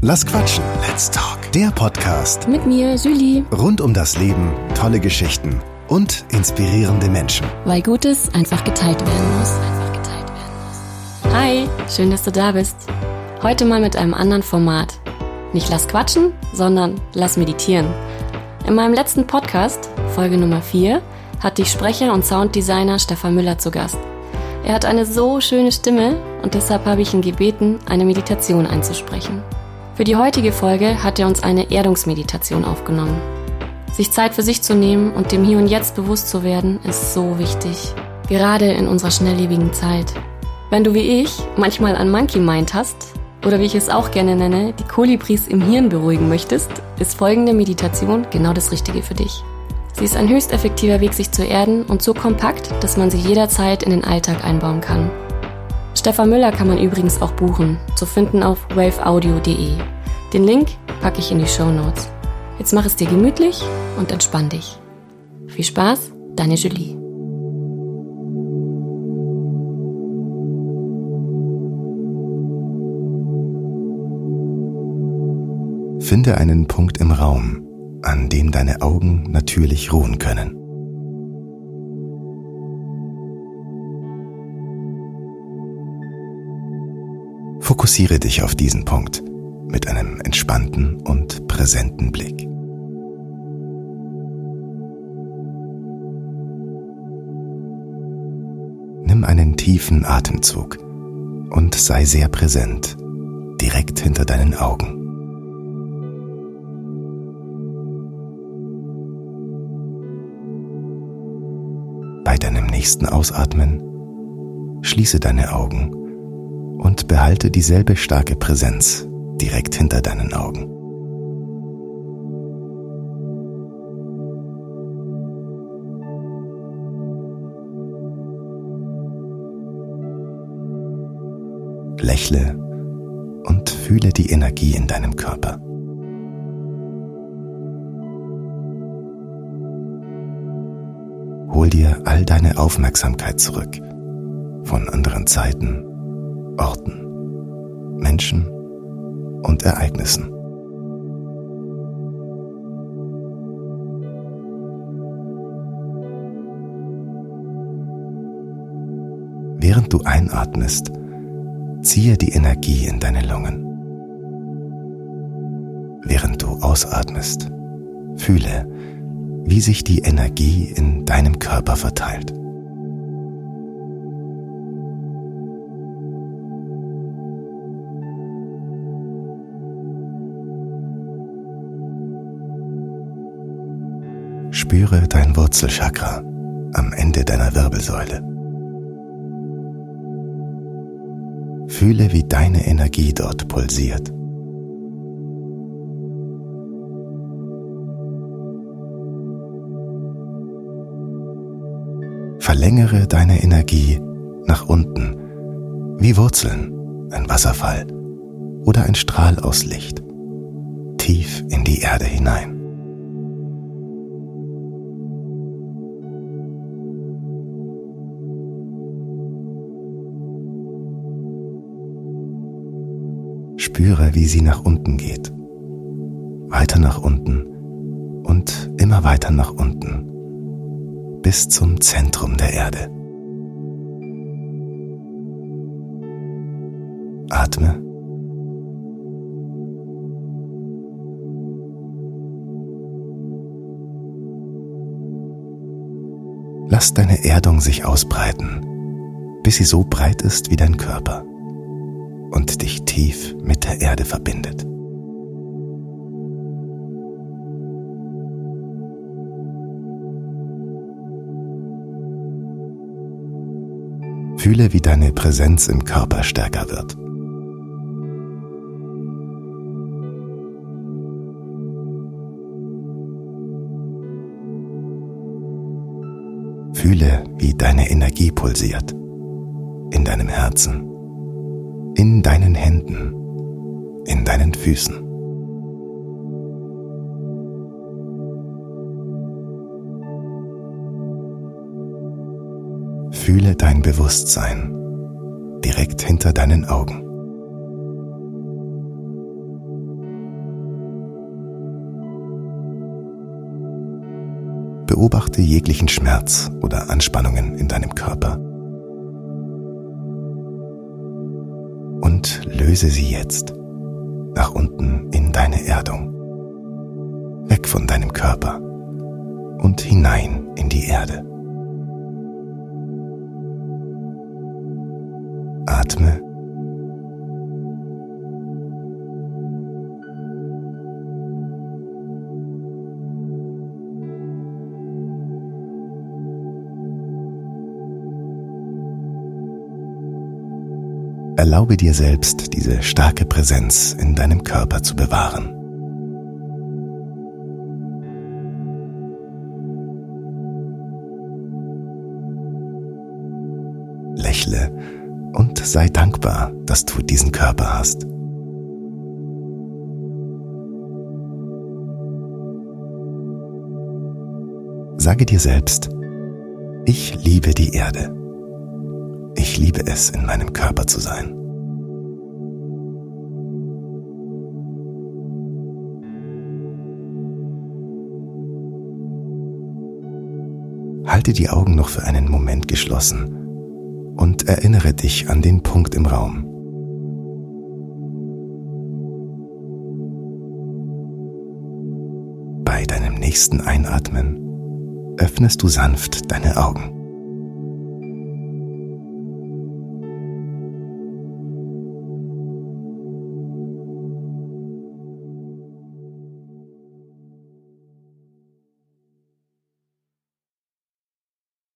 Lass quatschen. Let's talk. Der Podcast Mit mir, Julie. rund um das Leben, tolle Geschichten und inspirierende Menschen. Weil Gutes einfach geteilt werden muss. Hi, schön, dass du da bist. Heute mal mit einem anderen Format. Nicht lass quatschen, sondern lass meditieren. In meinem letzten Podcast, Folge Nummer 4, hatte ich Sprecher und Sounddesigner Stefan Müller zu Gast. Er hat eine so schöne Stimme und deshalb habe ich ihn gebeten, eine Meditation einzusprechen. Für die heutige Folge hat er uns eine Erdungsmeditation aufgenommen. Sich Zeit für sich zu nehmen und dem Hier und Jetzt bewusst zu werden, ist so wichtig. Gerade in unserer schnelllebigen Zeit. Wenn du wie ich manchmal an Monkey Mind hast, oder wie ich es auch gerne nenne, die Kolibris im Hirn beruhigen möchtest, ist folgende Meditation genau das Richtige für dich. Sie ist ein höchst effektiver Weg, sich zu erden und so kompakt, dass man sie jederzeit in den Alltag einbauen kann. Stefan Müller kann man übrigens auch buchen, zu finden auf waveaudio.de. Den Link packe ich in die Show Notes. Jetzt mach es dir gemütlich und entspann dich. Viel Spaß, deine Julie. Finde einen Punkt im Raum, an dem deine Augen natürlich ruhen können. Fokussiere dich auf diesen Punkt mit einem entspannten und präsenten Blick. Nimm einen tiefen Atemzug und sei sehr präsent, direkt hinter deinen Augen. Bei deinem nächsten Ausatmen schließe deine Augen und behalte dieselbe starke Präsenz direkt hinter deinen Augen. Lächle und fühle die Energie in deinem Körper. Hol dir all deine Aufmerksamkeit zurück von anderen Zeiten, Orten, Menschen und Ereignissen. Während du einatmest, ziehe die Energie in deine Lungen. Während du ausatmest, fühle, wie sich die Energie in deinem Körper verteilt. Spüre dein Wurzelchakra am Ende deiner Wirbelsäule. Fühle, wie deine Energie dort pulsiert. Verlängere deine Energie nach unten, wie Wurzeln, ein Wasserfall oder ein Strahl aus Licht, tief in die Erde hinein. Spüre, wie sie nach unten geht. Weiter nach unten und immer weiter nach unten bis zum Zentrum der Erde. Atme. Lass deine Erdung sich ausbreiten, bis sie so breit ist wie dein Körper und dich tief mit der Erde verbindet. Fühle, wie deine Präsenz im Körper stärker wird. Fühle, wie deine Energie pulsiert in deinem Herzen, in deinen Händen, in deinen Füßen. Fühle dein Bewusstsein direkt hinter deinen Augen. Beobachte jeglichen Schmerz oder Anspannungen in deinem Körper. Löse sie jetzt nach unten in deine Erdung. Weg von deinem Körper und hinein in die Erde. Atme Erlaube dir selbst, diese starke Präsenz in deinem Körper zu bewahren. Lächle und sei dankbar, dass du diesen Körper hast. Sage dir selbst, ich liebe die Erde. Ich liebe es, in meinem Körper zu sein. Halte die Augen noch für einen Moment geschlossen und erinnere dich an den Punkt im Raum. Bei deinem nächsten Einatmen öffnest du sanft deine Augen.